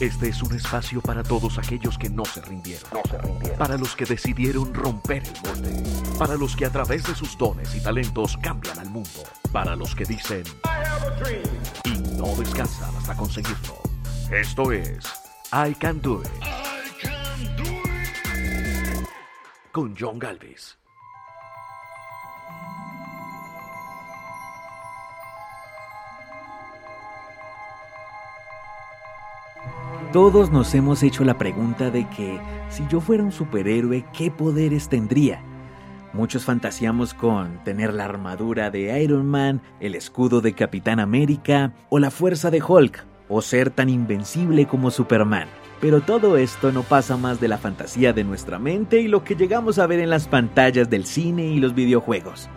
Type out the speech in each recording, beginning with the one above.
este es un espacio para todos aquellos que no se rindieron. No se rindieron. Para los que decidieron romper el molde. Para los que a través de sus dones y talentos cambian al mundo. Para los que dicen y no descansan hasta conseguirlo. Esto es I Can Do It. I can do it. Con John Galvez. Todos nos hemos hecho la pregunta de que si yo fuera un superhéroe, ¿qué poderes tendría? Muchos fantaseamos con tener la armadura de Iron Man, el escudo de Capitán América o la fuerza de Hulk, o ser tan invencible como Superman. Pero todo esto no pasa más de la fantasía de nuestra mente y lo que llegamos a ver en las pantallas del cine y los videojuegos.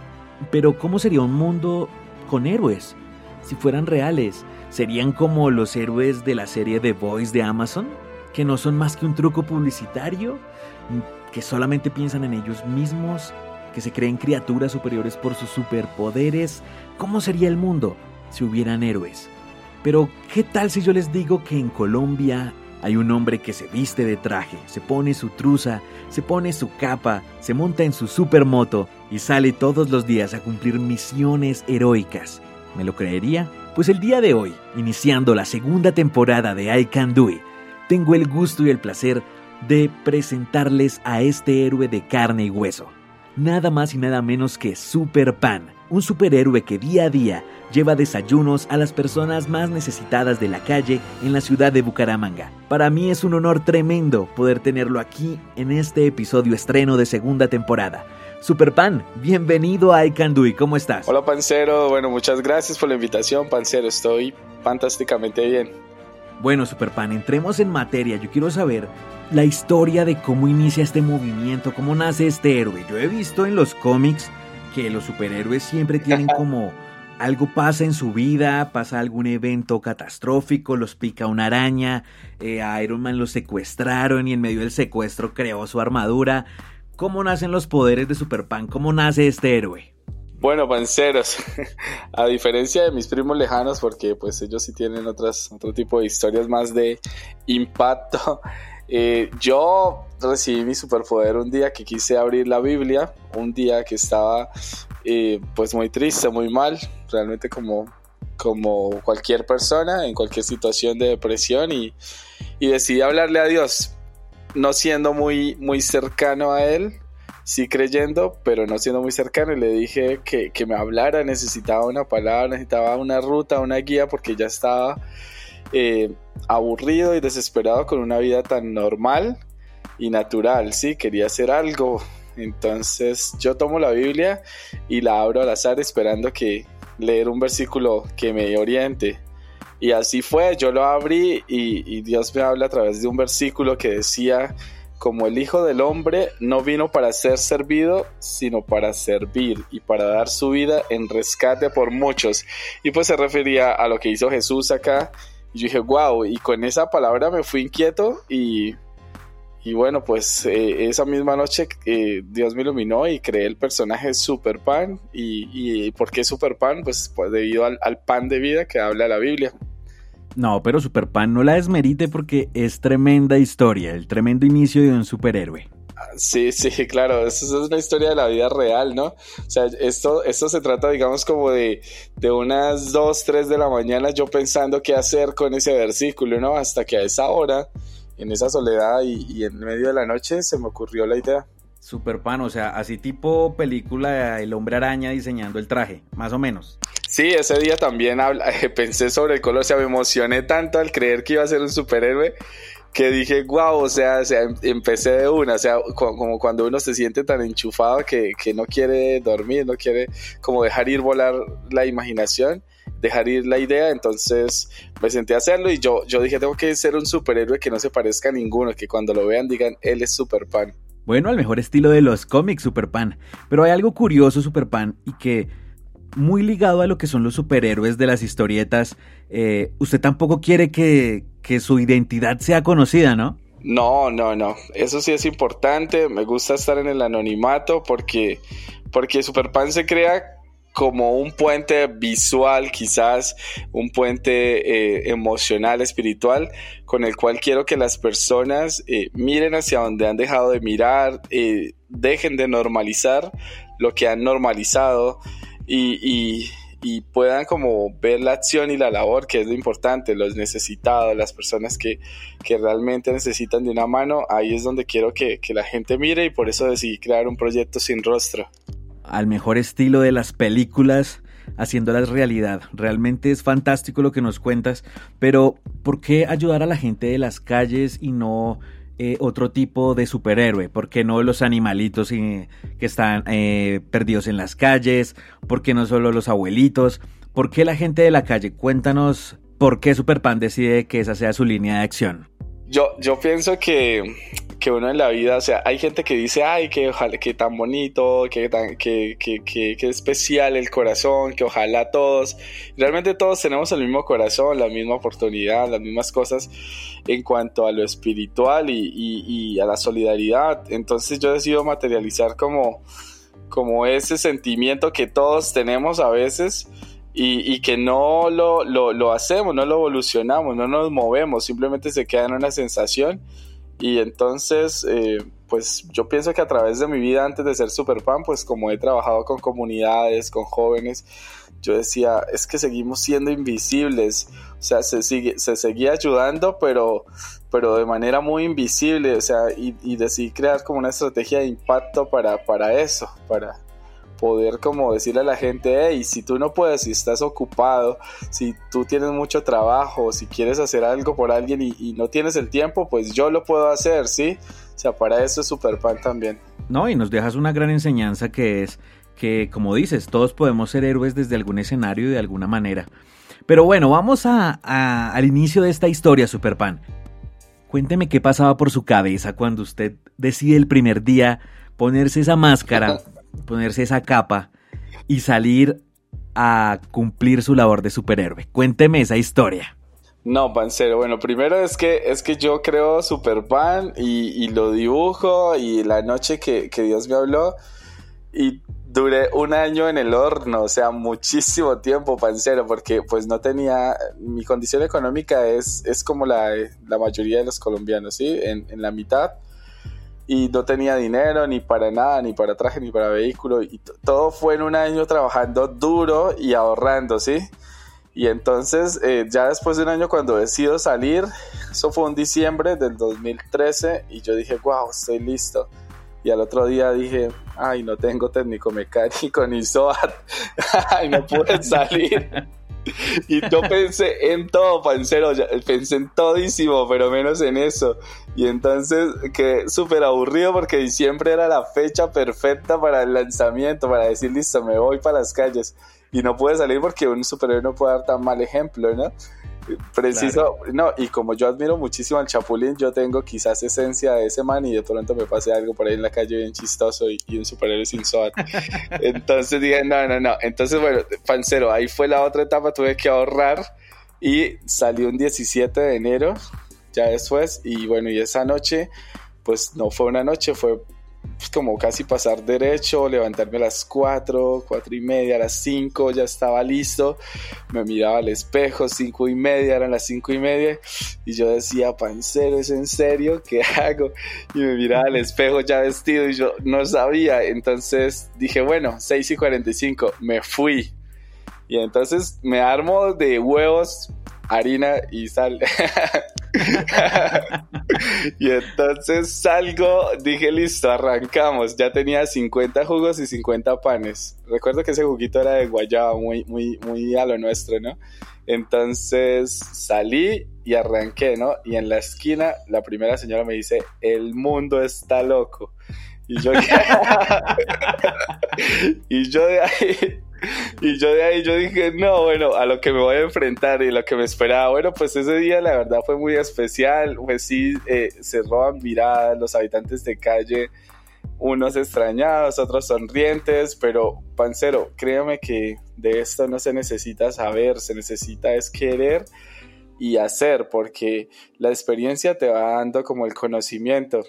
Pero ¿cómo sería un mundo con héroes? Si fueran reales, ¿Serían como los héroes de la serie The Voice de Amazon? ¿Que no son más que un truco publicitario? ¿Que solamente piensan en ellos mismos? ¿Que se creen criaturas superiores por sus superpoderes? ¿Cómo sería el mundo si hubieran héroes? Pero, ¿qué tal si yo les digo que en Colombia hay un hombre que se viste de traje, se pone su truza, se pone su capa, se monta en su supermoto y sale todos los días a cumplir misiones heroicas? ¿Me lo creería? Pues el día de hoy, iniciando la segunda temporada de I Can Do It, tengo el gusto y el placer de presentarles a este héroe de carne y hueso. Nada más y nada menos que Super Pan, un superhéroe que día a día lleva desayunos a las personas más necesitadas de la calle en la ciudad de Bucaramanga. Para mí es un honor tremendo poder tenerlo aquí en este episodio estreno de segunda temporada. Superpan, bienvenido a I Can Do It. ¿Cómo estás? Hola, Pancero. Bueno, muchas gracias por la invitación, Pancero. Estoy fantásticamente bien. Bueno, Superpan, entremos en materia. Yo quiero saber la historia de cómo inicia este movimiento, cómo nace este héroe. Yo he visto en los cómics que los superhéroes siempre tienen como algo pasa en su vida, pasa algún evento catastrófico, los pica una araña, eh, a Iron Man lo secuestraron y en medio del secuestro creó su armadura. ¿Cómo nacen los poderes de Superpan? ¿Cómo nace este héroe? Bueno, panceros, a diferencia de mis primos lejanos, porque pues ellos sí tienen otras, otro tipo de historias más de impacto, eh, yo recibí mi superpoder un día que quise abrir la Biblia, un día que estaba eh, pues muy triste, muy mal, realmente como, como cualquier persona en cualquier situación de depresión y, y decidí hablarle a Dios no siendo muy, muy cercano a él, sí creyendo, pero no siendo muy cercano. Y le dije que, me hablara, necesitaba una palabra, necesitaba una ruta, una guía, porque ya estaba eh, aburrido y desesperado con una vida tan normal y natural, sí, quería hacer algo. Entonces yo tomo la Biblia y la abro al azar esperando que leer un versículo que me oriente. Y así fue, yo lo abrí y, Dios me habla a través de un versículo que decía, como el Hijo del Hombre no vino para ser servido, sino para servir y para dar su vida en rescate por muchos. Y pues se refería a lo que hizo Jesús acá. Y yo dije, wow, y con esa palabra me fui inquieto y, y bueno, pues eh, esa misma noche eh, Dios me iluminó y creé el personaje Super Pan. ¿Y, y por qué Super Pan? Pues, pues debido al, al pan de vida que habla la Biblia. No, pero Superpan no la desmerite porque es tremenda historia, el tremendo inicio de un superhéroe. Sí, sí, claro, eso es una historia de la vida real, ¿no? O sea, esto, esto se trata, digamos, como de, de unas 2, 3 de la mañana yo pensando qué hacer con ese versículo, ¿no? Hasta que a esa hora, en esa soledad y, y en medio de la noche, se me ocurrió la idea. Superpan, o sea, así tipo película El hombre araña diseñando el traje, más o menos. Sí, ese día también pensé sobre el color, o sea, me emocioné tanto al creer que iba a ser un superhéroe que dije, wow, o sea, em, empecé de una, o sea, como cuando uno se siente tan enchufado que, que no quiere dormir, no quiere como dejar ir volar la imaginación, dejar ir la idea, entonces me senté a hacerlo y yo, yo dije, tengo que ser un superhéroe que no se parezca a ninguno, que cuando lo vean digan, él es Superpan. Bueno, al mejor estilo de los cómics Superpan, pero hay algo curioso Superpan y que muy ligado a lo que son los superhéroes de las historietas, eh, usted tampoco quiere que, que su identidad sea conocida, ¿no? No, no, no. Eso sí es importante. Me gusta estar en el anonimato porque, porque Superpan se crea como un puente visual, quizás un puente eh, emocional, espiritual, con el cual quiero que las personas eh, miren hacia donde han dejado de mirar, eh, dejen de normalizar lo que han normalizado y, puedan como ver la acción y la labor, que es lo importante, los necesitados, las personas que, realmente necesitan de una mano, ahí es donde quiero que, que la gente mire y por eso decidí crear un proyecto sin rostro al mejor estilo de las películas, haciéndolas realidad. Realmente es fantástico lo que nos cuentas, pero ¿por qué ayudar a la gente de las calles y no eh, otro tipo de superhéroe? ¿Por qué no los animalitos que están eh, perdidos en las calles? ¿Por qué no solo los abuelitos? ¿Por qué la gente de la calle? Cuéntanos por qué Superpan decide que esa sea su línea de acción. Yo, yo pienso que que uno en la vida, o sea, hay gente que dice, ay, que tan bonito, que, tan, que, que, especial el corazón, que ojalá todos, realmente todos tenemos el mismo corazón, la misma oportunidad, las mismas cosas en cuanto a lo espiritual y, y, a la solidaridad. Entonces yo decido materializar como, como ese sentimiento que todos tenemos a veces. Y, y, que no lo, lo, lo, hacemos, no lo evolucionamos, no nos movemos, simplemente se queda en una sensación y entonces, eh, pues yo pienso que a través de mi vida antes de ser Superpan, pues como he trabajado con comunidades, con jóvenes, yo decía, es que seguimos siendo invisibles, o sea, se, sigue, se seguía ayudando, pero, pero de manera muy invisible, o sea, y, y decidí crear como una estrategia de impacto para, para eso, para, poder como decirle a la gente, hey, si tú no puedes, si estás ocupado, si tú tienes mucho trabajo, si quieres hacer algo por alguien y, no tienes el tiempo, pues yo lo puedo hacer, ¿sí? O sea, para eso es Superpan también. No, y nos dejas una gran enseñanza que es que, como dices, todos podemos ser héroes desde algún escenario y de alguna manera. Pero bueno, vamos a, al inicio de esta historia, Superpan. Cuénteme qué pasaba por su cabeza cuando usted decide el primer día ponerse esa máscara ponerse esa capa y salir a cumplir su labor de superhéroe. Cuénteme esa historia. No, Pancero, bueno, primero es que, es que yo creo Superpan y, y lo dibujo y la noche que, que, Dios me habló y duré un año en el horno, o sea, muchísimo tiempo, Pancero, porque pues no tenía, mi condición económica es, es como la, la mayoría de los colombianos, ¿sí? En la mitad y no tenía dinero ni para nada, ni para traje, ni para vehículo. Y todo fue en un año trabajando duro y ahorrando, ¿sí? Y entonces, eh, ya después de un año cuando decido salir, eso fue un diciembre del 2013, y yo dije, wow, estoy listo. Y al otro día dije, ay, no tengo técnico mecánico ni SOAT, ay, no pude salir. y yo pensé en todo, pancero, pensé en todísimo, pero menos en eso. Y entonces quedé súper aburrido porque diciembre era la fecha perfecta para el lanzamiento, para decir, listo, me voy para las calles. Y no pude salir porque un superhéroe no puede dar tan mal ejemplo, ¿no? Preciso, no, y como yo admiro muchísimo al Chapulín, yo tengo quizás esencia de ese man y de pronto me pase algo por ahí en la calle bien chistoso y, un superhéroe sin SWAT. Entonces dije, no, no, no. Entonces, bueno, pancero, ahí fue la otra etapa, tuve que ahorrar y salió un 17 de enero, ya después, y bueno, y esa noche, pues no fue una noche, fue como casi pasar derecho, levantarme a las 4, 4 y media, a las 5 ya estaba listo, me miraba al espejo, 5 y media, eran las 5 y media, y yo decía, pancero, ¿es en serio? ¿Qué hago? Y me miraba al espejo ya vestido y yo no sabía, entonces dije, bueno, 6 y 45, me fui. Y entonces me armo de huevos, harina y sal. y entonces salgo, dije listo, arrancamos. Ya tenía 50 jugos y 50 panes. Recuerdo que ese juguito era de guayaba, muy, muy, muy a lo nuestro, ¿no? Entonces salí y arranqué, ¿no? Y en la esquina la primera señora me dice, el mundo está loco. Y yo, y yo de ahí Y yo de ahí yo dije, no, bueno, a lo que me voy a enfrentar y lo que me esperaba. Bueno, pues ese día la verdad fue muy especial. Pues sí, eh, se roban miradas los habitantes de calle, unos extrañados, otros sonrientes, pero Pancero, créame que de esto no se necesita saber, se necesita es querer y hacer, porque la experiencia te va dando como el conocimiento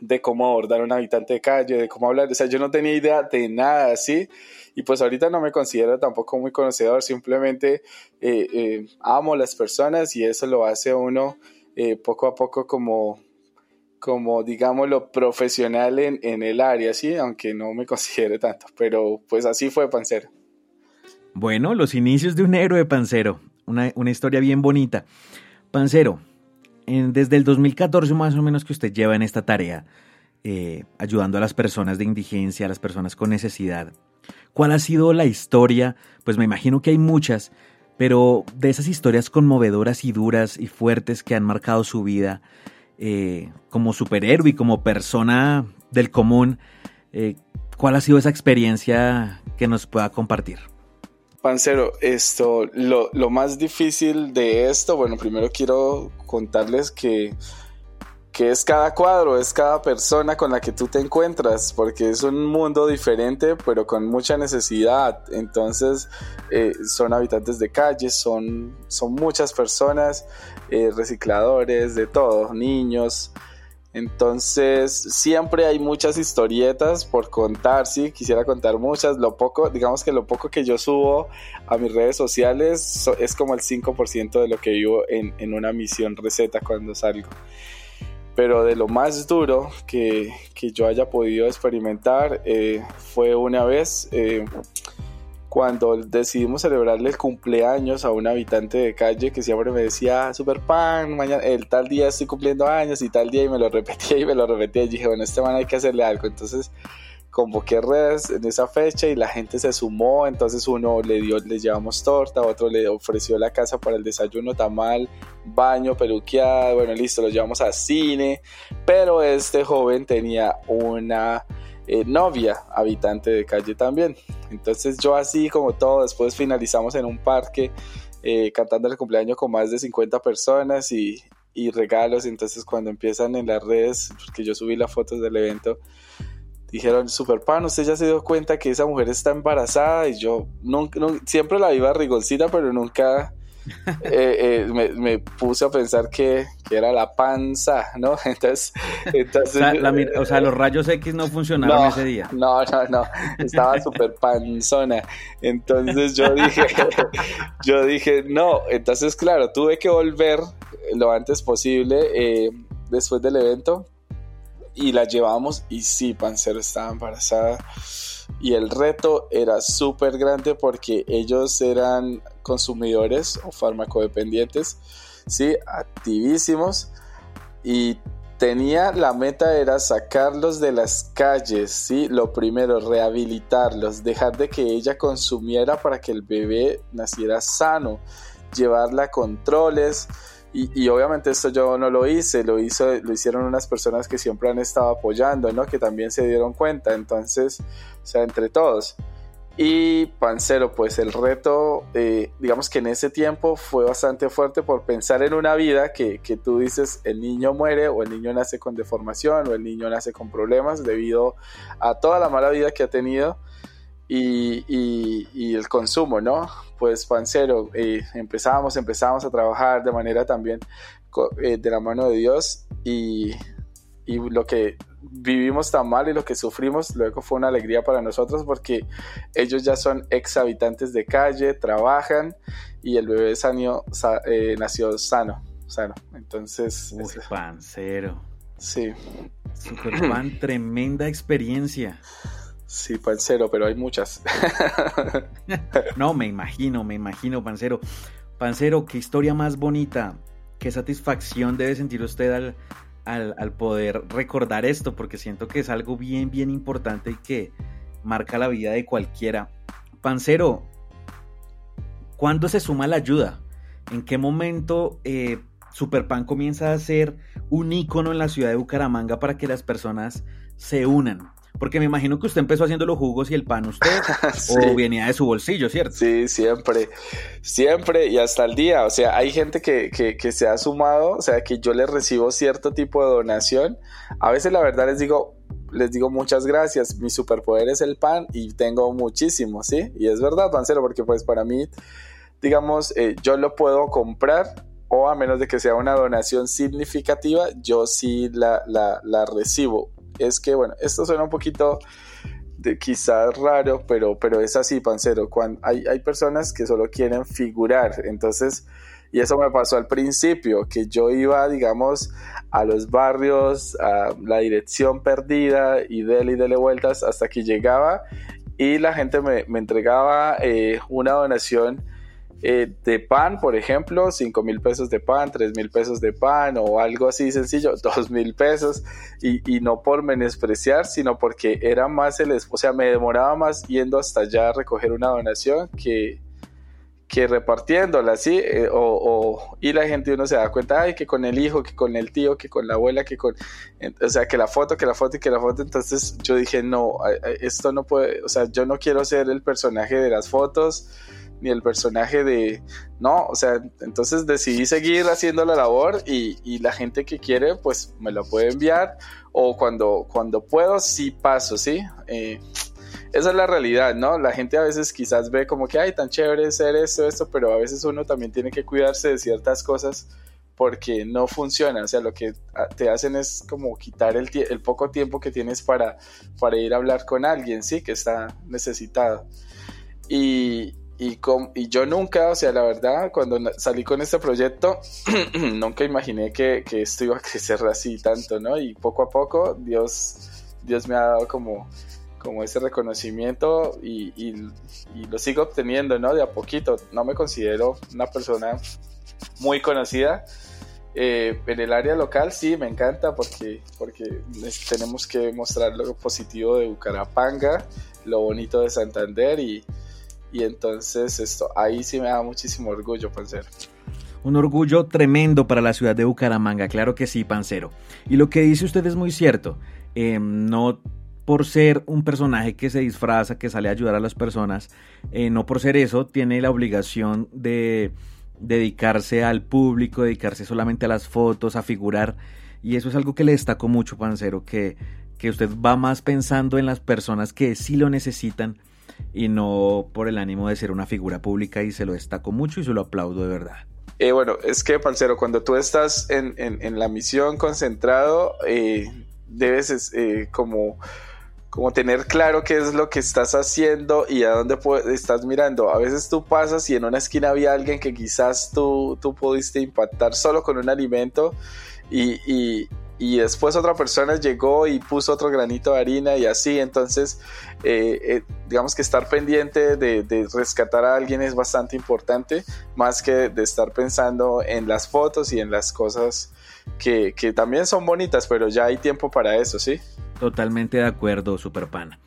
de cómo abordar a un habitante de calle, de cómo hablar. O sea, yo no tenía idea de nada así. Y pues ahorita no me considero tampoco muy conocedor, simplemente eh, eh, amo las personas y eso lo hace uno eh, poco a poco como, como digámoslo, profesional en, en el área, ¿sí? Aunque no me considere tanto, pero pues así fue Pancero. Bueno, los inicios de un héroe Pancero, una, una historia bien bonita. Pancero, desde el 2014 más o menos que usted lleva en esta tarea, eh, ayudando a las personas de indigencia, a las personas con necesidad. ¿Cuál ha sido la historia? Pues me imagino que hay muchas, pero de esas historias conmovedoras y duras y fuertes que han marcado su vida eh, como superhéroe y como persona del común, eh, ¿cuál ha sido esa experiencia que nos pueda compartir? Pancero, esto, lo, lo, más difícil de esto, bueno, primero quiero contarles que, que es cada cuadro, es cada persona con la que tú te encuentras, porque es un mundo diferente, pero con mucha necesidad. Entonces, eh, son habitantes de calles, son, son muchas personas, eh, recicladores, de todo, niños. Entonces, siempre hay muchas historietas por contar, sí, quisiera contar muchas. Lo poco, digamos que lo poco que yo subo a mis redes sociales es como el 5% de lo que vivo en, una misión receta cuando salgo. Pero de lo más duro que, yo haya podido experimentar eh, fue una vez. Eh, cuando decidimos celebrarle el cumpleaños a un habitante de calle que siempre me decía, super pan, mañana, el tal día estoy cumpliendo años y tal día y me lo repetía y me lo repetía. Y dije, bueno, este man hay que hacerle algo. Entonces convoqué redes en esa fecha y la gente se sumó, entonces uno le dio, le llevamos torta, otro le ofreció la casa para el desayuno, tamal, baño, peluqueada, bueno, listo, lo llevamos a cine, pero este joven tenía una eh, novia, habitante de calle también. Entonces yo así como todo, después finalizamos en un parque eh, cantando el cumpleaños con más de 50 personas y, y regalos. Entonces cuando empiezan en las redes, porque yo subí las fotos del evento, dijeron, super pan, usted ya se dio cuenta que esa mujer está embarazada y yo nunca, siempre la vi barrigoncita, pero nunca eh, eh, me, puse a pensar que, era la panza, ¿no? Entonces, entonces o, sea, los rayos X no funcionaron ese día. No, no, no, estaba súper panzona. Entonces yo dije, yo dije, no, entonces claro, tuve que volver lo antes posible eh, después del evento y la llevamos y sí, Pancero estaba embarazada y el reto era súper grande porque ellos eran consumidores o farmacodependientes, ¿sí? activísimos y tenía la meta era sacarlos de las calles, ¿sí? Lo primero, rehabilitarlos, dejar de que ella consumiera para que el bebé naciera sano, llevarla a controles, y, obviamente esto yo no lo hice, lo, hizo, lo hicieron unas personas que siempre han estado apoyando, ¿no? Que también se dieron cuenta, entonces, o sea, entre todos. Y Pancero, pues el reto, eh, digamos que en ese tiempo fue bastante fuerte por pensar en una vida que, que, tú dices, el niño muere o el niño nace con deformación o el niño nace con problemas debido a toda la mala vida que ha tenido y, el consumo, ¿no? Pues Pancero, eh, empezamos, empezamos a trabajar de manera también eh, de la mano de Dios y, lo que vivimos tan mal y lo que sufrimos luego fue una alegría para nosotros porque ellos ya son ex habitantes de calle, trabajan y el bebé sano, eh, nació sano, sano. Entonces... Uy, pancero. Sí. Super pan, tremenda experiencia. Sí, Pancero, pero hay muchas. no, me imagino, me imagino, Pancero. Pancero, qué historia más bonita, qué satisfacción debe sentir usted al, al, poder recordar esto, porque siento que es algo bien, bien importante y que marca la vida de cualquiera. Pancero, ¿cuándo se suma la ayuda? ¿En qué momento eh, Superpan comienza a ser un ícono en la ciudad de Bucaramanga para que las personas se unan? Porque me imagino que usted empezó haciendo los jugos y el pan usted, o venía de su bolsillo, ¿cierto? Sí, siempre, siempre y hasta el día. O sea, hay gente que, que, que se ha sumado, o sea, que yo les recibo cierto tipo de donación. A veces la verdad les digo, les digo muchas gracias, mi superpoder es el pan y tengo muchísimo, ¿sí? Y es verdad, pancero, porque pues para mí, digamos, eh, yo lo puedo comprar o a menos de que sea una donación significativa, yo sí la, la, recibo. Es que, bueno, esto suena un poquito de quizás raro, pero, pero es así, pancero. Cuando hay, hay personas que solo quieren figurar, entonces, y eso me pasó al principio, que yo iba, digamos, a los barrios, a la dirección perdida y dele y dele vueltas hasta que llegaba y la gente me, me entregaba eh, una donación eh, de pan, por ejemplo, 5 mil pesos de pan, 3 mil pesos de pan o algo así sencillo, 2 mil pesos y, y, no por menospreciar, sino porque era más el, o sea, me demoraba más yendo hasta allá a recoger una donación que, que repartiéndola, ¿sí? Eh, o, y la gente uno se da cuenta, ay, que con el hijo, que con el tío, que con la abuela, que con, o sea, que la foto, que la foto y que la foto, entonces yo dije, no, esto no puede, o sea, yo no quiero ser el personaje de las fotos, ni el personaje de... No, o sea, entonces decidí seguir haciendo la labor y, y, la gente que quiere, pues me lo puede enviar o cuando, cuando puedo, sí paso, ¿sí? Eh, esa es la realidad, ¿no? La gente a veces quizás ve como que, ay, tan chévere ser esto, esto, pero a veces uno también tiene que cuidarse de ciertas cosas porque no funciona, o sea, lo que te hacen es como quitar el, el poco tiempo que tienes para, para ir a hablar con alguien, ¿sí? Que está necesitado. Y, y, y yo nunca, o sea, la verdad, cuando salí con este proyecto, nunca imaginé que, que, esto iba a crecer así tanto, ¿no? Y poco a poco Dios, Dios me ha dado como, como ese reconocimiento y, y, lo sigo obteniendo, ¿no? De a poquito. No me considero una persona muy conocida. Eh, en el área local sí, me encanta porque, porque tenemos que mostrar lo positivo de Bucarapanga, lo bonito de Santander y, y entonces esto, ahí sí me da muchísimo orgullo, Pancero. Un orgullo tremendo para la ciudad de Bucaramanga, claro que sí, Pancero. Y lo que dice usted es muy cierto. Em, no por ser un personaje que se disfraza, que sale a ayudar a las personas, eh, no por ser eso, tiene la obligación de dedicarse al público, dedicarse solamente a las fotos, a figurar. Y eso es algo que le destaco mucho, Pancero, que, que usted va más pensando en las personas que sí lo necesitan y no por el ánimo de ser una figura pública y se lo destaco mucho y se lo aplaudo de verdad. Eh, bueno, es que, Pancero, cuando tú estás en, en, la misión concentrado, eh, debes eh, como, como tener claro qué es lo que estás haciendo y a dónde estás mirando. A veces tú pasas y en una esquina había alguien que quizás tú, tú pudiste impactar solo con un alimento y, y después otra persona llegó y puso otro granito de harina y así, entonces eh, eh, digamos que estar pendiente de, rescatar a alguien es bastante importante, más que de estar pensando en las fotos y en las cosas que, que también son bonitas, pero ya hay tiempo para eso, ¿sí? Totalmente de acuerdo, Superpana.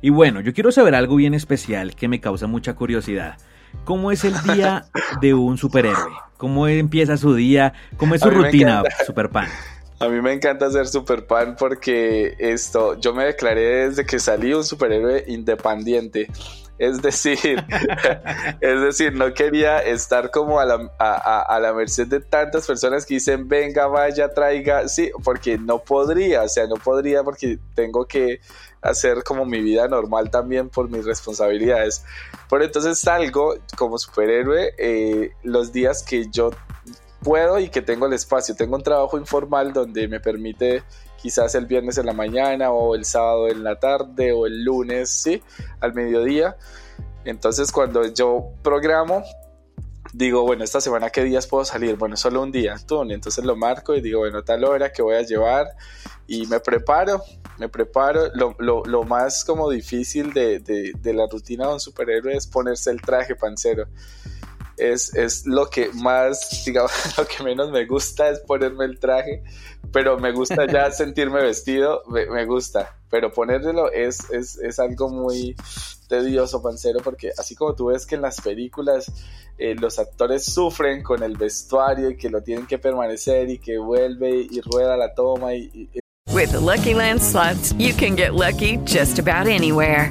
Y bueno, yo quiero saber algo bien especial que me causa mucha curiosidad. ¿Cómo es el día de un superhéroe? ¿Cómo empieza su día? ¿Cómo es su rutina, Superpan? A mí me encanta ser super pan porque esto, yo me declaré desde que salí un superhéroe independiente. Es decir, es decir, no quería estar como a la, a, la merced de tantas personas que dicen, venga, vaya, traiga, sí, porque no podría, o sea, no podría porque tengo que hacer como mi vida normal también por mis responsabilidades. Por entonces salgo como superhéroe eh, los días que yo puedo y que tengo el espacio. Tengo un trabajo informal donde me permite quizás el viernes en la mañana o el sábado en la tarde o el lunes, sí, al mediodía. Entonces cuando yo programo, digo, bueno, esta semana qué días puedo salir, bueno, solo un día, tú, entonces lo marco y digo, bueno, tal hora que voy a llevar y me preparo, me preparo, lo, más como difícil de, de, de, la rutina de un superhéroe es ponerse el traje pancero es, lo que más, digamos, lo que menos me gusta es ponerme el traje, pero me gusta ya sentirme vestido, me, gusta, pero ponérmelo es, es, algo muy tedioso, pancero, porque así como tú ves que en las películas eh, los actores sufren con el vestuario y que lo tienen que permanecer y que vuelve y rueda la toma y With the Lucky Land slots, you can get lucky just about anywhere.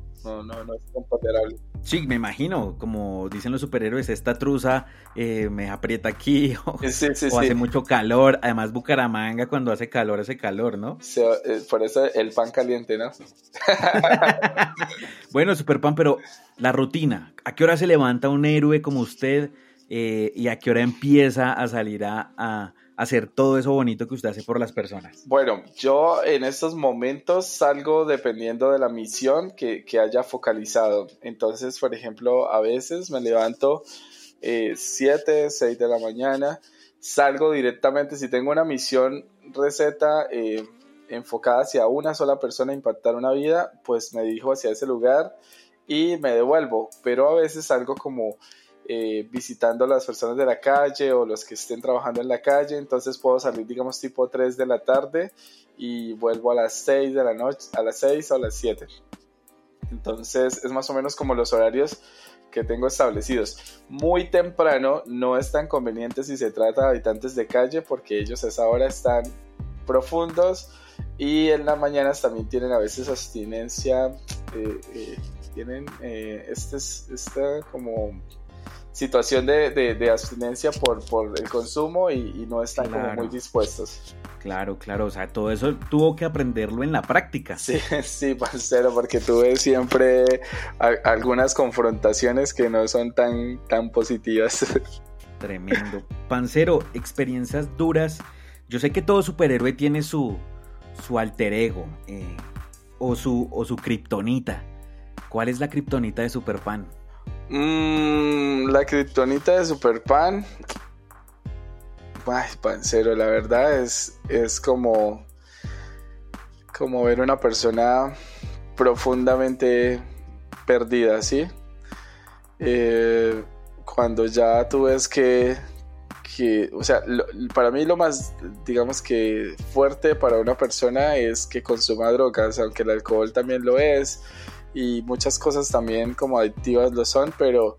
No, no, no es comparable. Sí, me imagino, como dicen los superhéroes, esta truza eh, me aprieta aquí o, hace mucho calor. Además, Bucaramanga cuando hace calor, hace calor, ¿no? Eh, por eso el pan caliente, ¿no? bueno, Superpan, pero la rutina, ¿a qué hora se levanta un héroe como usted eh, y a qué hora empieza a salir a hacer todo eso bonito que usted hace por las personas? Bueno, yo en estos momentos salgo dependiendo de la misión que, haya focalizado. Entonces, por ejemplo, a veces me levanto 7, eh, 6 de la mañana, salgo directamente, si tengo una misión receta eh, enfocada hacia una sola persona, impactar una vida, pues me dirijo hacia ese lugar y me devuelvo. Pero a veces salgo como eh, visitando a las personas de la calle o los que estén trabajando en la calle, entonces puedo salir digamos tipo 3 de la tarde y vuelvo a las 6 de la noche, a las 6 o a las 7. Entonces es más o menos como los horarios que tengo establecidos. Muy temprano no es tan conveniente si se trata de habitantes de calle porque ellos a esa hora están profundos y en las mañanas también tienen a veces abstinencia, eh, eh, tienen este, este como situación de, de, abstinencia por, por, el consumo y, no están como muy dispuestos. Claro, claro, o sea, todo eso tuvo que aprenderlo en la práctica. Sí, sí, parcero, porque tuve siempre algunas confrontaciones que no son tan, tan positivas. Tremendo. Pancero, experiencias duras. Yo sé que todo superhéroe tiene su, su alter ego eh, o su, o su kriptonita. ¿Cuál es la kriptonita de Superpan? Mmm, la criptonita de Super Pan. Ay, pancero, la verdad es, es como, como ver una persona profundamente perdida, ¿sí? Eh, cuando ya tú ves que, que o sea, para mí lo más, digamos que fuerte para una persona es que consuma drogas, aunque el alcohol también lo es, y muchas cosas también como adictivas lo son, pero,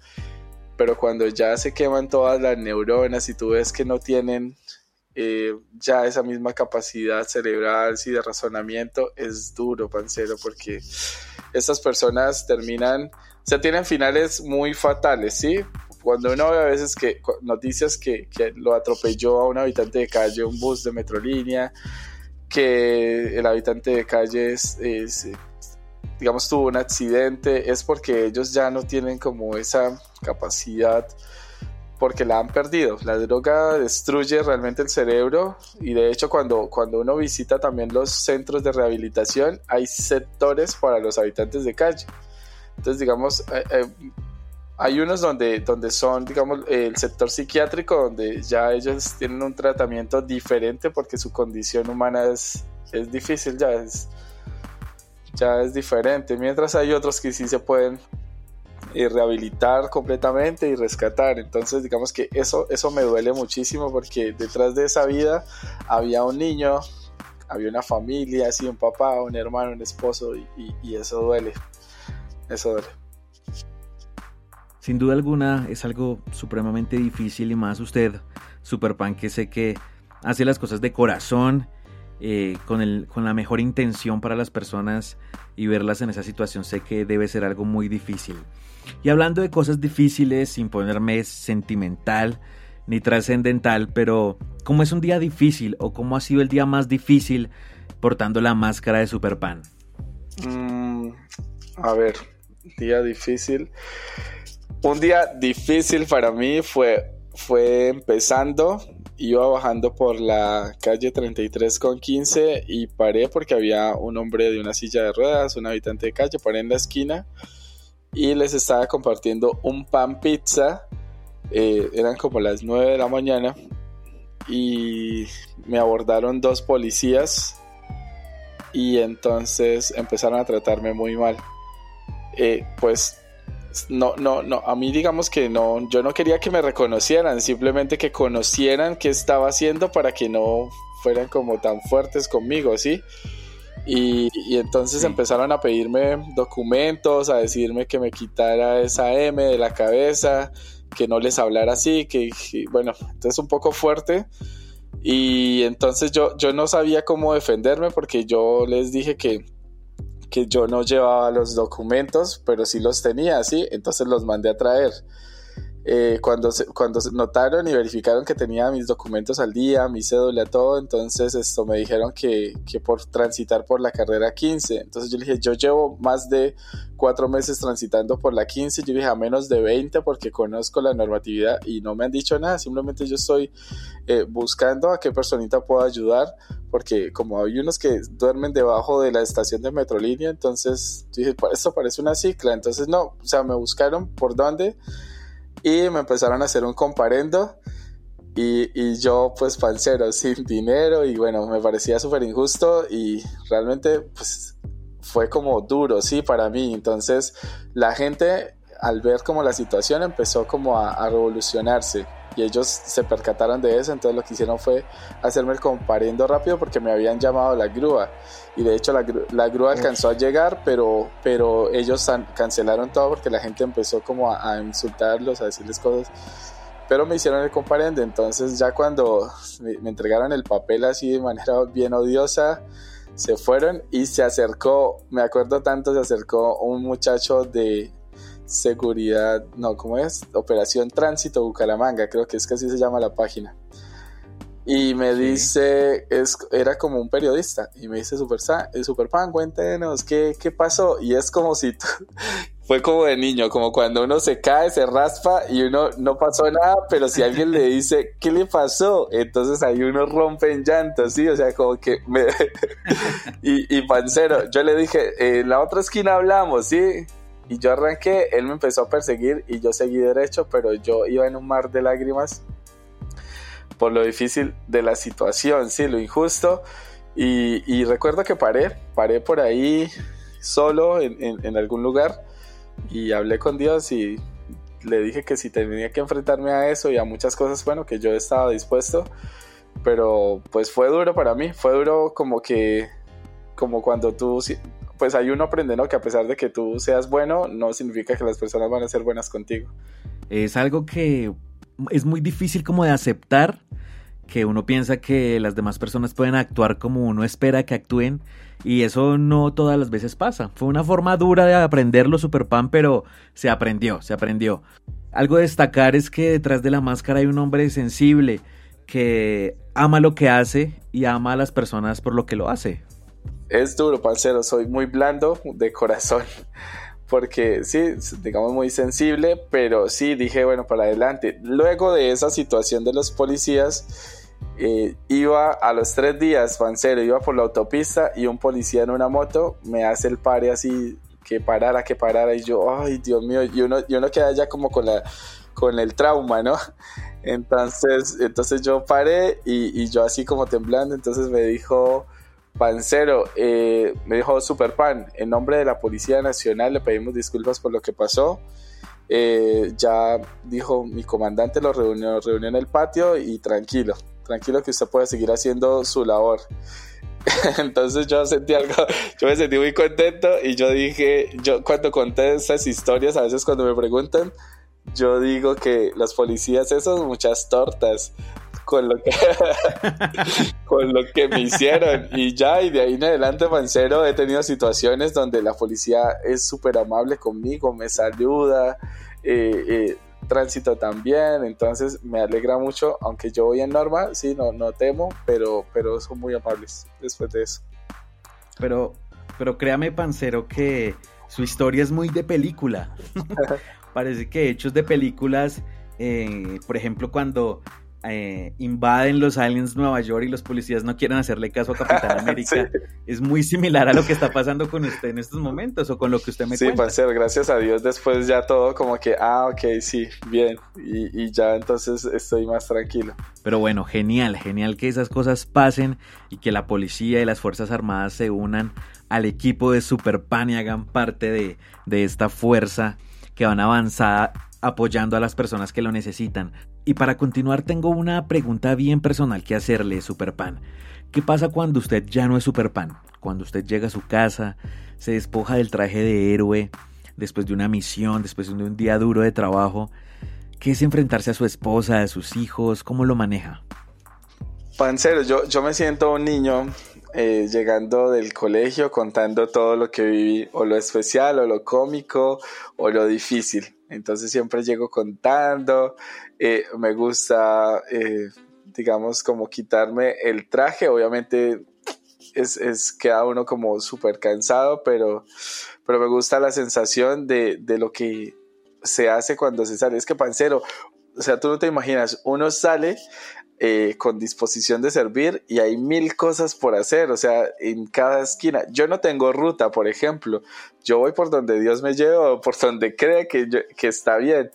pero cuando ya se queman todas las neuronas y tú ves que no tienen eh, ya esa misma capacidad cerebral y de razonamiento, es duro, pancero, porque estas personas terminan, o sea, tienen finales muy fatales, ¿sí? Cuando uno ve a veces que noticias que, que lo atropelló a un habitante de calle, un bus de Metrolínea, que el habitante de calle es digamos, tuvo un accidente, es porque ellos ya no tienen como esa capacidad porque la han perdido. La droga destruye realmente el cerebro y de hecho cuando, cuando uno visita también los centros de rehabilitación hay sectores para los habitantes de calle. Entonces, digamos, eh, eh, hay unos donde, donde son, digamos, el sector psiquiátrico, donde ya ellos tienen un tratamiento diferente porque su condición humana es, es difícil, ya es, ya es diferente, mientras hay otros que sí se pueden eh, rehabilitar completamente y rescatar. Entonces, digamos que eso, eso me duele muchísimo porque detrás de esa vida había un niño, había una familia, así un papá, un hermano, un esposo y, y eso duele. Eso duele. Sin duda alguna es algo supremamente difícil y más usted, Superpan, que sé que hace las cosas de corazón eh, con, el, con la mejor intención para las personas y verlas en esa situación sé que debe ser algo muy difícil. Y hablando de cosas difíciles, sin ponerme sentimental ni trascendental, pero ¿Cómo es un día difícil o cómo ha sido el día más difícil portando la máscara de Superpan? Mm, a ver, día difícil. Un día difícil para mí fue, fue empezando. Iba bajando por la calle 33 con 15 y paré porque había un hombre de una silla de ruedas, un habitante de calle, paré en la esquina y les estaba compartiendo un pan pizza. Eh, eran como las 9 de la mañana y me abordaron dos policías y entonces empezaron a tratarme muy mal. Eh, pues no, no, no, a mí digamos que no, yo no quería que me reconocieran, simplemente que conocieran qué estaba haciendo para que no fueran como tan fuertes conmigo, ¿sí? Y, entonces empezaron a pedirme documentos, a decirme que me quitara esa M de la cabeza, que no les hablara así, que, bueno, entonces un poco fuerte. Y entonces yo, yo no sabía cómo defenderme porque yo les dije que, que yo no llevaba los documentos, pero sí los tenía, ¿sí? Entonces los mandé a traer. Eh, cuando, se, cuando notaron y verificaron que tenía mis documentos al día, mi cédula, todo, entonces esto me dijeron que, que, por transitar por la carrera 15. Entonces yo le dije, yo llevo más de cuatro meses transitando por la 15, yo dije a menos de 20 porque conozco la normatividad y no me han dicho nada, simplemente yo estoy eh, buscando a qué personita puedo ayudar, porque como hay unos que duermen debajo de la estación de Metrolínea, entonces dije, esto parece una cicla, entonces no, o sea, me buscaron por dónde y me empezaron a hacer un comparendo y, y yo pues falsero, sin dinero y bueno, me parecía súper injusto y realmente pues fue como duro, sí, para mí. Entonces la gente al ver como la situación empezó como a, a revolucionarse y ellos se percataron de eso, entonces lo que hicieron fue hacerme el comparendo rápido porque me habían llamado la grúa. Y de hecho la, la grúa alcanzó a llegar, pero, pero ellos cancelaron todo porque la gente empezó como a, insultarlos, a decirles cosas, pero me hicieron el comparendo, entonces ya cuando me, me entregaron el papel así de manera bien odiosa, se fueron y se acercó, me acuerdo tanto, se acercó un muchacho de, seguridad, no, ¿cómo es? Operación Tránsito Bucaramanga, creo que es que así se llama la página. Y me dice, es, era como un periodista, y me dice, Super, Super Pan, cuéntenos, ¿qué, ¿qué pasó? Y es como si, fue como de niño, como cuando uno se cae, se raspa y uno no pasó nada, pero si alguien le dice, ¿qué le pasó? Entonces ahí uno rompe en llanto, ¿sí? O sea, como que me... y, y pancero, yo le dije, en la otra esquina hablamos, ¿sí? Y yo arranqué, él me empezó a perseguir y yo seguí derecho, pero yo iba en un mar de lágrimas por lo difícil de la situación, sí, lo injusto. Y, recuerdo que paré, paré por ahí solo en, algún lugar y hablé con Dios y le dije que si tenía que enfrentarme a eso y a muchas cosas, bueno, que yo estaba dispuesto, pero pues fue duro para mí, fue duro como que, como cuando tú pues ahí uno aprende, ¿no? Que a pesar de que tú seas bueno, no significa que las personas van a ser buenas contigo. Es algo que es muy difícil como de aceptar, que uno piensa que las demás personas pueden actuar como uno espera que actúen y eso no todas las veces pasa. Fue una forma dura de aprenderlo Superpan, pero se aprendió, se aprendió. Algo de destacar es que detrás de la máscara hay un hombre sensible que ama lo que hace y ama a las personas por lo que lo hace es duro, parcero, soy muy blando de corazón. Porque sí, digamos muy sensible, pero sí dije, bueno, para adelante. Luego de esa situación de los policías, eh, iba a los tres días, pancero, iba por la autopista y un policía en una moto me hace el pare así, que parara, que parara, y yo, ay, Dios mío, y uno, y uno queda ya como con, la, con el trauma, ¿no? Entonces, entonces yo paré y, y yo así como temblando, entonces me dijo Pancero, eh, me dijo Superpan, en nombre de la Policía Nacional le pedimos disculpas por lo que pasó. Eh, ya dijo mi comandante, lo reunió, reunió en el patio y tranquilo, tranquilo que usted puede seguir haciendo su labor. Entonces yo sentí algo, yo me sentí muy contento y yo dije, yo cuando conté esas historias, a veces cuando me preguntan, yo digo que los policías esos muchas tortas con lo que con lo que me hicieron y ya y de ahí en adelante Mancero he tenido situaciones donde la policía es súper amable conmigo me saluda eh, eh, tránsito también, entonces me alegra mucho, aunque yo voy en norma, sí, no, no temo, pero, pero son muy amables después de eso. Pero, pero créame, Pancero, que su historia es muy de película. Parece que hechos de películas, eh, por ejemplo, cuando eh, invaden los aliens Nueva York y los policías no quieren hacerle caso a Capitán América, es muy similar a lo que está pasando con usted en estos momentos o con lo que usted me sí, cuenta. Sí, gracias a Dios después ya todo como que, ah, ok, sí, bien, y, y ya entonces estoy más tranquilo. Pero bueno, genial, genial que esas cosas pasen y que la policía y las Fuerzas Armadas se unan al equipo de Super Pan y hagan parte de, de esta fuerza que van avanzada apoyando a las personas que lo necesitan. Y para continuar tengo una pregunta bien personal que hacerle, Superpan. ¿Qué pasa cuando usted ya no es Superpan? Cuando usted llega a su casa, se despoja del traje de héroe, después de una misión, después de un día duro de trabajo. ¿Qué es enfrentarse a su esposa, a sus hijos? ¿Cómo lo maneja? Pancero, yo, yo me siento un niño eh, llegando del colegio contando todo lo que viví, o lo especial, o lo cómico, o lo difícil. Entonces siempre llego contando, eh, me gusta, eh, digamos, como quitarme el traje, obviamente es, es queda uno como súper cansado, pero, pero me gusta la sensación de, de lo que se hace cuando se sale. Es que, pancero, o sea, tú no te imaginas, uno sale eh, con disposición de servir y hay mil cosas por hacer, o sea, en cada esquina. Yo no tengo ruta, por ejemplo, yo voy por donde Dios me lleva o por donde cree que, que está bien.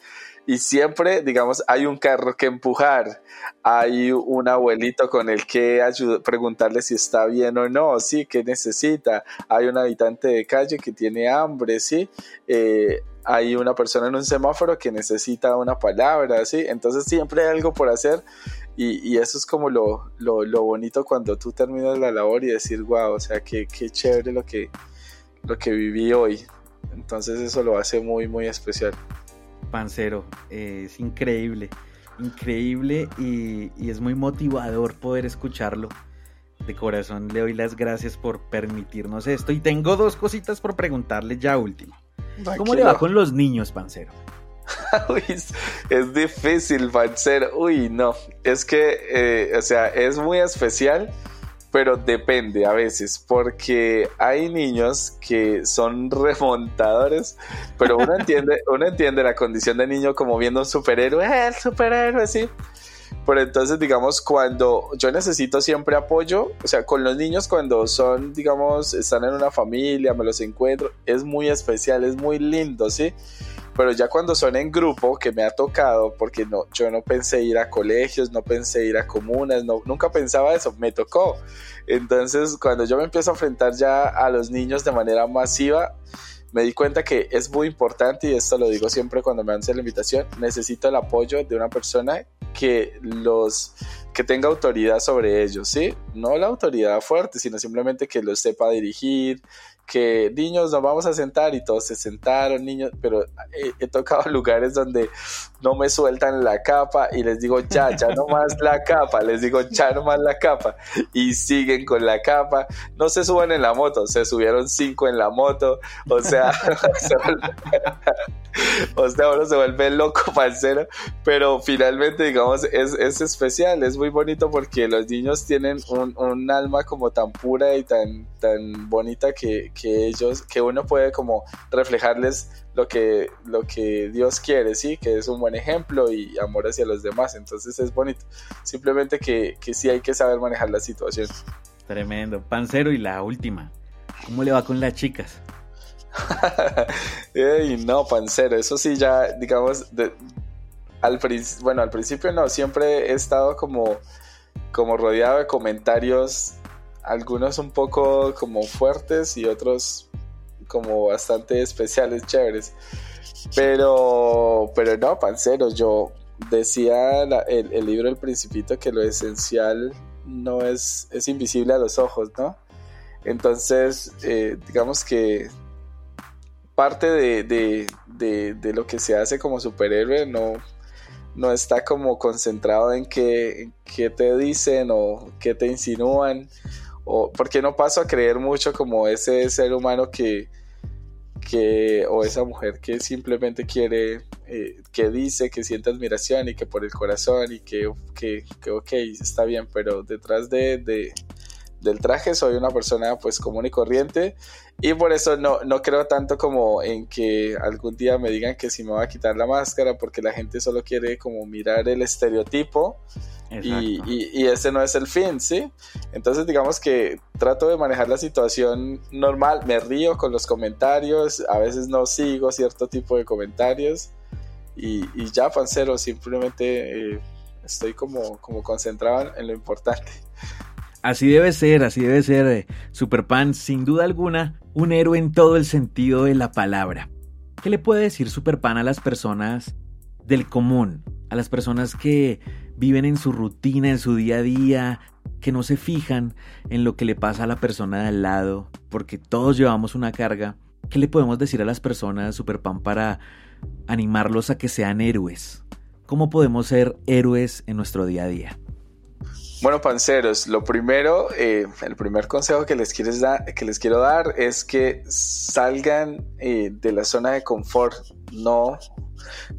Y siempre, digamos, hay un carro que empujar, hay un abuelito con el que preguntarle si está bien o no, sí, qué necesita, hay un habitante de calle que tiene hambre, sí, eh, hay una persona en un semáforo que necesita una palabra, sí, entonces siempre hay algo por hacer y, eso es como lo, lo, bonito cuando tú terminas la labor y decir, wow, o sea, qué, qué chévere lo que, lo que viví hoy. Entonces eso lo hace muy, muy especial. Pancero, eh, es increíble, increíble y, y, es muy motivador poder escucharlo. De corazón le doy las gracias por permitirnos esto. Y tengo dos cositas por preguntarle ya último. ¿Cómo le va con los niños, Pancero? Uy, es difícil, ser. Uy, no. Es que, eh, o sea, es muy especial, pero depende a veces, porque hay niños que son remontadores, pero uno entiende, uno entiende la condición de niño como viendo un superhéroe, eh, el superhéroe, sí. Pero entonces, digamos, cuando yo necesito siempre apoyo, o sea, con los niños cuando son, digamos, están en una familia, me los encuentro, es muy especial, es muy lindo, ¿sí? Pero ya cuando son en grupo, que me ha tocado, porque no, yo no pensé ir a colegios, no pensé ir a comunas, no, nunca pensaba eso, me tocó. Entonces, cuando yo me empiezo a enfrentar ya a los niños de manera masiva, me di cuenta que es muy importante, y esto lo digo siempre cuando me hacen la invitación, necesito el apoyo de una persona que los que tenga autoridad sobre ellos, ¿sí? No la autoridad fuerte, sino simplemente que los sepa dirigir, que niños nos vamos a sentar y todos se sentaron, niños, pero he, tocado lugares donde no me sueltan la capa y les digo ya, ya no más la capa, les digo ya no más la capa y siguen con la capa, no se suben en la moto, se subieron cinco en la moto, o sea, o sea, uno se vuelve loco parcero, pero finalmente digamos es, es, especial, es muy bonito porque los niños tienen un, un alma como tan pura y tan, tan bonita que, que ellos, que uno puede como reflejarles lo que, lo que Dios quiere, sí, que es un buen ejemplo y amor hacia los demás, entonces es bonito, simplemente que, que sí hay que saber manejar la situación. Tremendo, Pancero y la última, ¿cómo le va con las chicas? Ey, no, Pancero, eso sí ya, digamos, al, bueno, al principio no, siempre he estado como, como rodeado de comentarios algunos un poco como fuertes y otros como bastante especiales, chéveres. Pero, pero no, panceros, yo decía el, libro El Principito que lo esencial no es, es invisible a los ojos, ¿no? Entonces, eh, digamos que parte de, de, lo que se hace como superhéroe no, no está como concentrado en qué, qué te dicen o qué te insinúan porque no paso a creer mucho como ese ser humano que, que, o esa mujer que simplemente quiere, eh, que dice que siente admiración y que por el corazón y que, que, que ok, está bien, pero detrás de, de, del traje soy una persona pues común y corriente y por eso no, no creo tanto como en que algún día me digan que si me va a quitar la máscara porque la gente solo quiere como mirar el estereotipo y, y, ese no es el fin, ¿sí? Entonces digamos que trato de manejar la situación normal, me río con los comentarios, a veces no sigo cierto tipo de comentarios y, y ya, pancero, simplemente eh, estoy como, como concentrado en lo importante. Así debe ser, así debe ser, eh, Superpan, sin duda alguna, un héroe en todo el sentido de la palabra. ¿Qué le puede decir Superpan a las personas del común, a las personas que viven en su rutina, en su día a día, que no se fijan en lo que le pasa a la persona de al lado, porque todos llevamos una carga. ¿Qué le podemos decir a las personas, Superpan, para animarlos a que sean héroes? ¿Cómo podemos ser héroes en nuestro día a día? Bueno, panceros, lo primero, eh, el primer consejo que les, quieres que les quiero dar es que salgan eh, de la zona de confort. No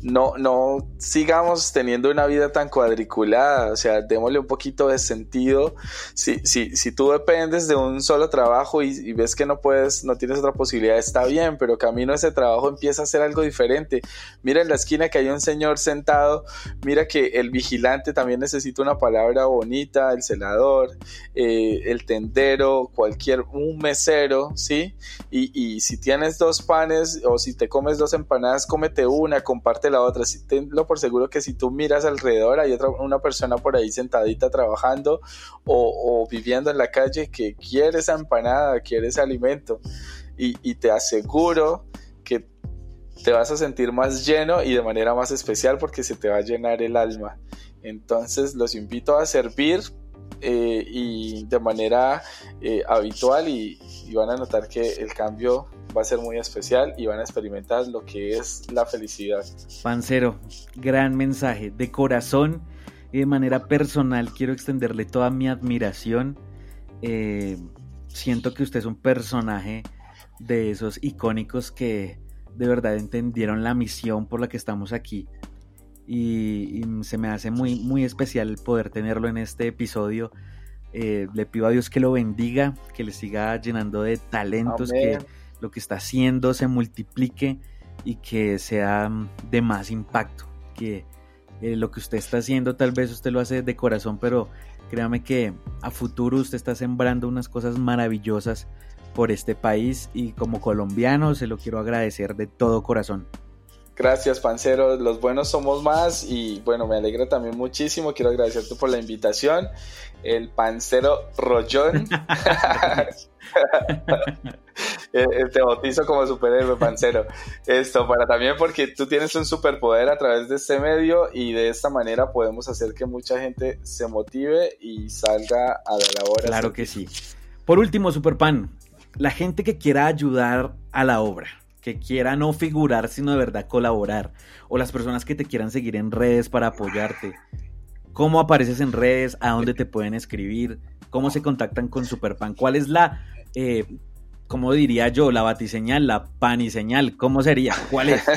no, no sigamos teniendo una vida tan cuadriculada, o sea, démosle un poquito de sentido. Si, si, si tú dependes de un solo trabajo y, ves que no puedes, no tienes otra posibilidad, está bien, pero camino ese trabajo empieza a hacer algo diferente. Mira en la esquina que hay un señor sentado, mira que el vigilante también necesita una palabra bonita, el celador, eh, el tendero, cualquier, un mesero, ¿sí? Y, y si tienes dos panes o si te comes dos empanadas, cómete una, comparte la otra. Si tenlo por seguro que si tú miras alrededor, hay otra, una persona por ahí sentadita trabajando o, viviendo en la calle que quiere esa empanada, quiere ese alimento. Y, te aseguro que te vas a sentir más lleno y de manera más especial porque se te va a llenar el alma. Entonces los invito a servir eh, y de manera eh, habitual y, van a notar que el cambio va a ser muy especial y van a experimentar lo que es la felicidad. Pancero, gran mensaje de corazón y de manera personal quiero extenderle toda mi admiración. Eh, siento que usted es un personaje de esos icónicos que de verdad entendieron la misión por la que estamos aquí. Y, se me hace muy, muy especial poder tenerlo en este episodio. Eh, le pido a Dios que lo bendiga, que le siga llenando de talentos, que lo que está haciendo se multiplique y que sea mm, de más impacto. Que eh, lo que usted está haciendo tal vez usted lo hace de corazón, pero créame que a futuro usted está sembrando unas cosas maravillosas por este país y como colombiano se lo quiero agradecer de todo corazón. Gracias, Pancero. Los buenos somos más y bueno, me alegra también muchísimo. Quiero agradecerte por la invitación. El Pancero Rollón. Eh, eh, te bautizo como superhéroe, Pancero. Esto, para también porque tú tienes un superpoder a través de este medio y de esta manera podemos hacer que mucha gente se motive y salga a la labor. Claro que sí. Por último, Superpan, la gente que quiera ayudar a la obra quiera no figurar, sino de verdad colaborar, o las personas que te quieran seguir en redes para apoyarte. ¿Cómo apareces en redes? ¿A dónde te pueden escribir? ¿Cómo se contactan con Superpan? ¿Cuál es la, eh, cómo diría yo, la batiseñal, la paniseñal? ¿Cómo sería? ¿Cuál es?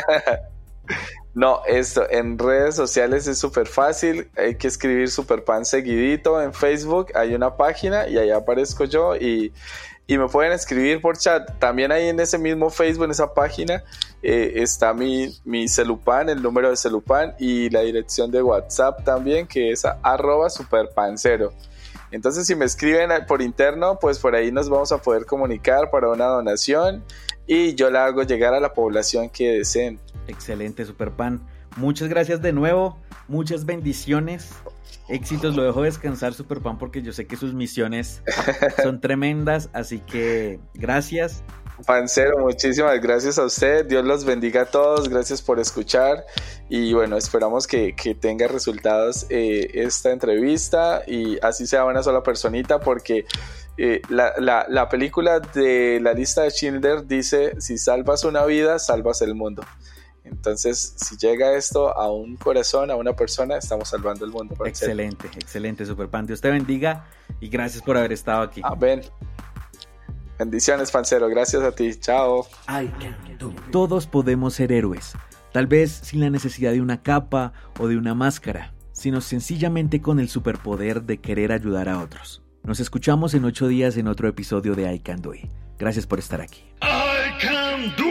No, esto en redes sociales es súper fácil. Hay que escribir Superpan seguidito en Facebook. Hay una página y ahí aparezco yo y y me pueden escribir por chat. También ahí en ese mismo Facebook, en esa página, eh, está mi, mi celupan, el número de celupan y la dirección de WhatsApp también, que es arroba superpancero. Entonces, si me escriben por interno, pues por ahí nos vamos a poder comunicar para una donación y yo la hago llegar a la población que deseen. Excelente, Superpan. Muchas gracias de nuevo, muchas bendiciones éxitos. Lo dejo descansar, Superpan, porque yo sé que sus misiones son tremendas. Así que gracias. Pancero, muchísimas gracias a usted. Dios los bendiga a todos. Gracias por escuchar. Y bueno, esperamos que, tenga resultados eh, esta entrevista y así sea una sola personita, porque eh, la, la película de la lista de Schindler dice: si salvas una vida, salvas el mundo. Entonces, si llega esto a un corazón, a una persona, estamos salvando el mundo. Excelente, excelente, Superpan. Dios te bendiga y gracias por haber estado aquí. Amén. Bendiciones, Pancero. Gracias a ti. Chao. Todos podemos ser héroes, tal vez sin la necesidad de una capa o de una máscara, sino sencillamente con el superpoder de querer ayudar a otros. Nos escuchamos en ocho días en otro episodio de I Can Do It. Gracias por estar aquí. I can do